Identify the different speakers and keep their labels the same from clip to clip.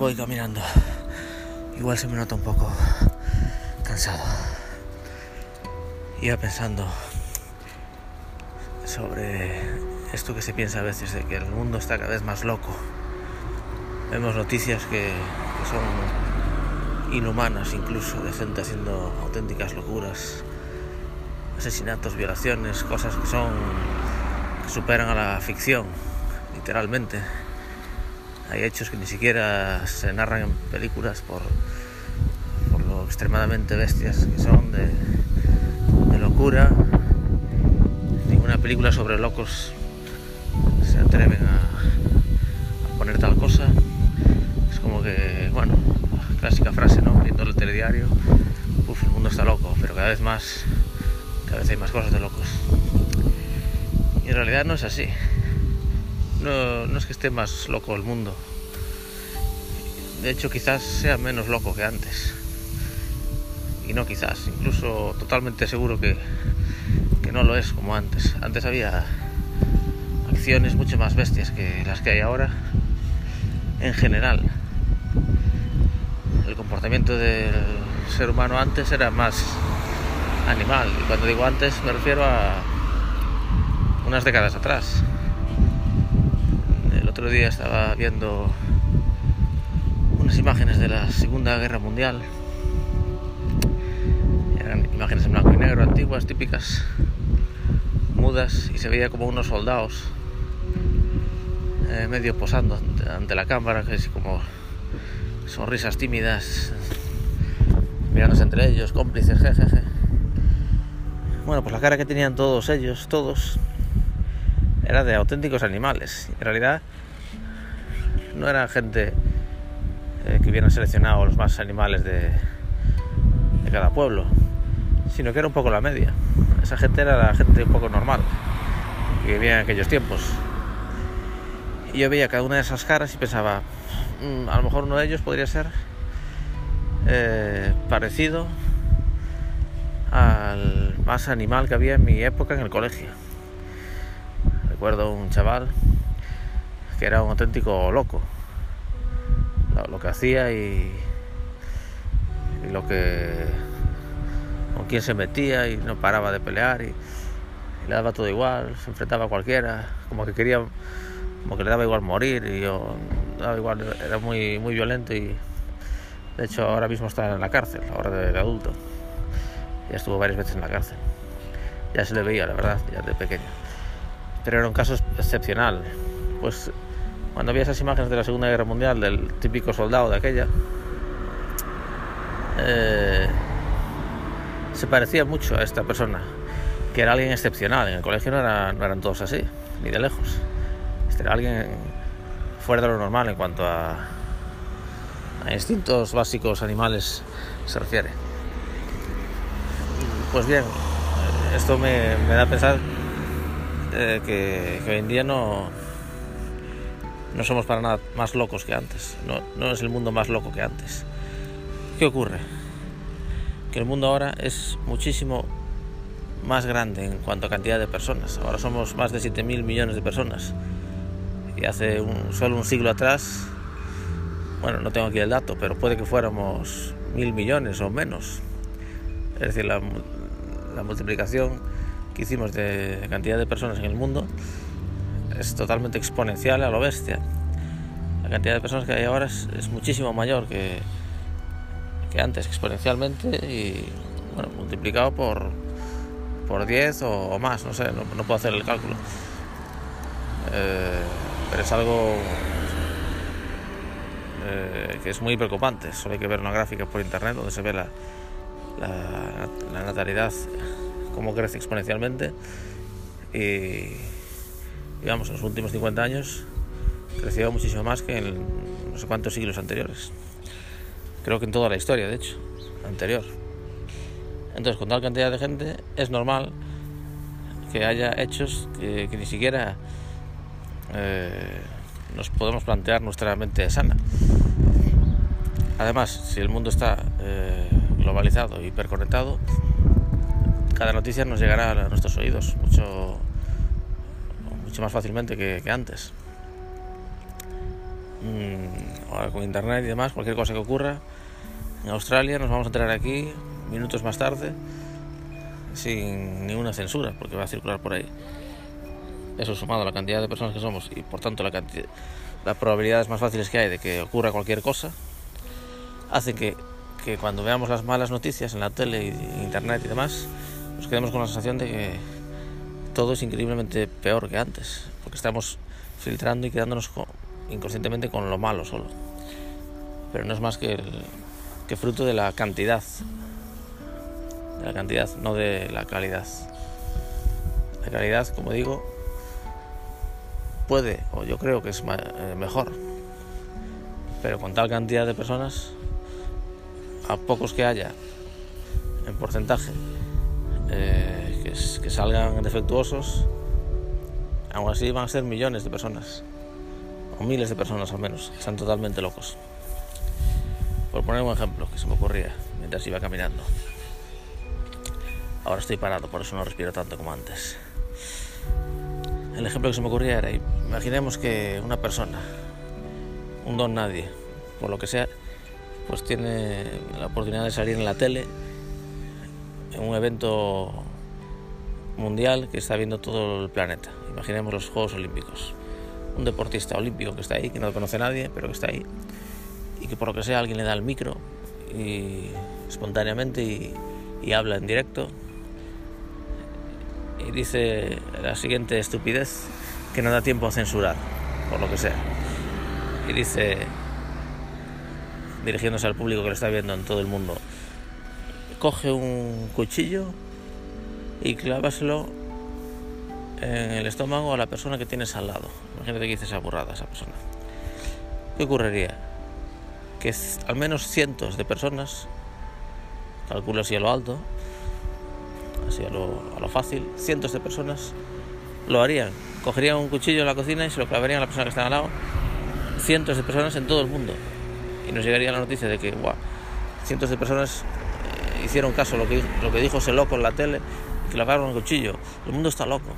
Speaker 1: voy caminando. Igual se me nota un poco cansado. Iba pensando sobre esto que se piensa a veces de que el mundo está cada vez más loco. Vemos noticias que, que son inhumanas incluso, de gente haciendo auténticas locuras, asesinatos, violaciones, cosas que son que superan a la ficción, literalmente. Hay hechos que ni siquiera se narran en películas por, por lo extremadamente bestias que son, de, de locura. Ninguna película sobre locos se atreven a, poner tal cosa. Es como que, bueno, clásica frase, ¿no? Viendo el telediario, uff, el mundo está loco, pero cada vez más, cada vez hay más cosas de locos. Y en realidad no es así. No, no es que esté más loco el mundo. De hecho, quizás sea menos loco que antes. Y no quizás, incluso totalmente seguro que, que no lo es como antes. Antes había acciones mucho más bestias que las que hay ahora en general. El comportamiento del ser humano antes era más animal. Y cuando digo antes me refiero a unas décadas atrás otro día estaba viendo unas imágenes de la Segunda Guerra Mundial. Eran imágenes en blanco y negro, antiguas, típicas, mudas, y se veía como unos soldados eh, medio posando ante, la cámara, que es como sonrisas tímidas, mirándose entre ellos, cómplices. Bueno, pues la cara que tenían todos ellos, todos, era de auténticos animales. En realidad no era gente eh, que hubieran seleccionado los más animales de, cada pueblo, sino que era un poco la media. Esa gente era la gente un poco normal, que vivía en aquellos tiempos. Y yo veía cada una de esas caras y pensaba, mmm, a lo mejor uno de ellos podría ser eh, parecido al más animal que había en mi época en el colegio recuerdo un chaval que era un auténtico loco. Lo, lo que hacía y, y, lo que. con quién se metía y no paraba de pelear y, y, le daba todo igual, se enfrentaba a cualquiera, como que quería. como que le daba igual morir y yo. daba igual, era muy, muy violento y. de hecho ahora mismo está en la cárcel, ahora de, de adulto. Ya estuvo varias veces en la cárcel. Ya se le veía, la verdad, ya de pequeño pero era un caso excepcional. Pues cuando vi esas imágenes de la Segunda Guerra Mundial del típico soldado de aquella, eh, se parecía mucho a esta persona, que era alguien excepcional. En el colegio no, era, no eran todos así, ni de lejos. Este era alguien fuera de lo normal en cuanto a, a instintos básicos animales se refiere. Pues bien, esto me, me da a pensar eh, que, hoy en día no, no somos para nada más locos que antes. No, no es el mundo más loco que antes. ¿Qué ocurre? Que el mundo ahora es muchísimo más grande en cuanto a cantidad de personas. Ahora somos más de 7.000 millones de personas. Y hace solo un siglo atrás, bueno, no tengo aquí el dato, pero puede que fuéramos mil millones o menos. Es decir, la multiplicación que hicimos de cantidad de personas en el mundo es totalmente exponencial a lo bestia. La cantidad de personas que hay ahora es, muchísimo mayor que, que, antes, exponencialmente, y multiplicado por, por 10 o, más, no sé, no, puedo hacer el cálculo. Eh, pero es algo eh, que es muy preocupante. Solo hay que ver una gráfica por internet donde se ve la, la natalidad cómo crece exponencialmente. Y digamos en los últimos 50 años creció muchísimo más que en no sé cuántos siglos anteriores. Creo que en toda la historia de hecho anterior. Entonces con tal cantidad de gente es normal que haya hechos que, ni siquiera eh, nos podemos plantear nuestra mente sana. Además si el mundo está eh, globalizado hiperconectado cada noticia nos llegará a nuestros oídos mucho, mucho más fácilmente que, antes. mm, con internet y demás, cualquier cosa que ocurra en Australia, nos vamos a enterar aquí minutos más tarde sin ninguna censura, porque va a circular por ahí. Eso sumado a la cantidad de personas que somos y por tanto la cantidad, las probabilidades más fáciles que hay de que ocurra cualquier cosa, hace que, que cuando veamos las malas noticias en la tele, internet y demás, nos quedemos con la sensación de que todo es increíblemente peor que antes, porque estamos filtrando y quedándonos inconscientemente con lo malo solo. Pero no es más que, que fruto de la cantidad de la cantidad, no de la calidad. La calidad, como digo, puede, o yo creo que es eh, mejor, pero con tal cantidad de personas, a pocos que haya en porcentaje eh, que, que salgan defectuosos, aún así van a ser millones de personas, o miles de personas al menos, que están totalmente locos. Por poner un ejemplo que se me ocurría mientras iba caminando. Ahora estoy parado, por eso no respiro tanto como antes. El ejemplo que se me ocurría era, imaginemos que una persona, un don nadie, por lo que sea, pues tiene la oportunidad de salir en la tele en un evento mundial que está viendo todo el planeta. Imaginemos los Juegos Olímpicos. Un deportista olímpico que está ahí, que no conoce a nadie, pero que está ahí, y que por lo que sea alguien le da el micro y espontáneamente y, y habla en directo y dice la siguiente estupidez que no da tiempo a censurar, por lo que sea. Y dice, dirigiéndose al público que lo está viendo en todo el mundo, coge un cuchillo y clávaselo en el estómago a la persona que tienes al lado. Imagínate que dice esa burrada esa persona. ¿Qué ocurriría? Que al menos cientos de personas, calculo así a lo alto, así a lo, fácil, cientos de personas lo harían. Cogerían un cuchillo en la cocina y se lo clavarían a la persona que está al lado. Cientos de personas en todo el mundo. Y nos llegaría la noticia de que, wow, cientos de personas hicieron caso a lo que, lo que dijo ese loco en la tele y clavaron un cuchillo. El mundo está loco.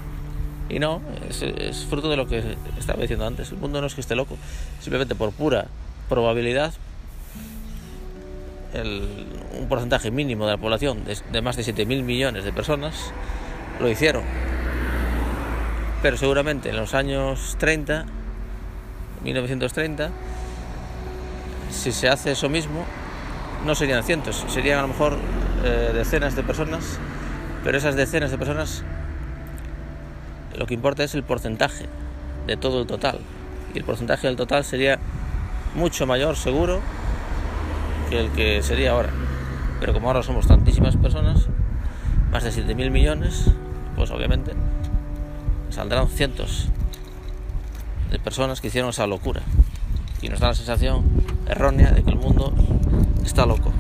Speaker 1: Y no, es, es fruto de lo que estaba diciendo antes. El mundo no es que esté loco, simplemente por pura probabilidad un porcentaje mínimo de la población de, más de 7.000 millones de personas lo hicieron. Pero seguramente en los años 30, 1930, si se hace eso mismo, no serían cientos, serían a lo mejor eh, decenas de personas, pero esas decenas de personas lo que importa es el porcentaje de todo el total. Y el porcentaje del total sería mucho mayor, seguro, el que sería ahora. Pero como ahora somos tantísimas personas, más de 7.000 millones, pues obviamente saldrán cientos de personas que hicieron esa locura. Y nos da la sensación errónea de que el mundo está loco.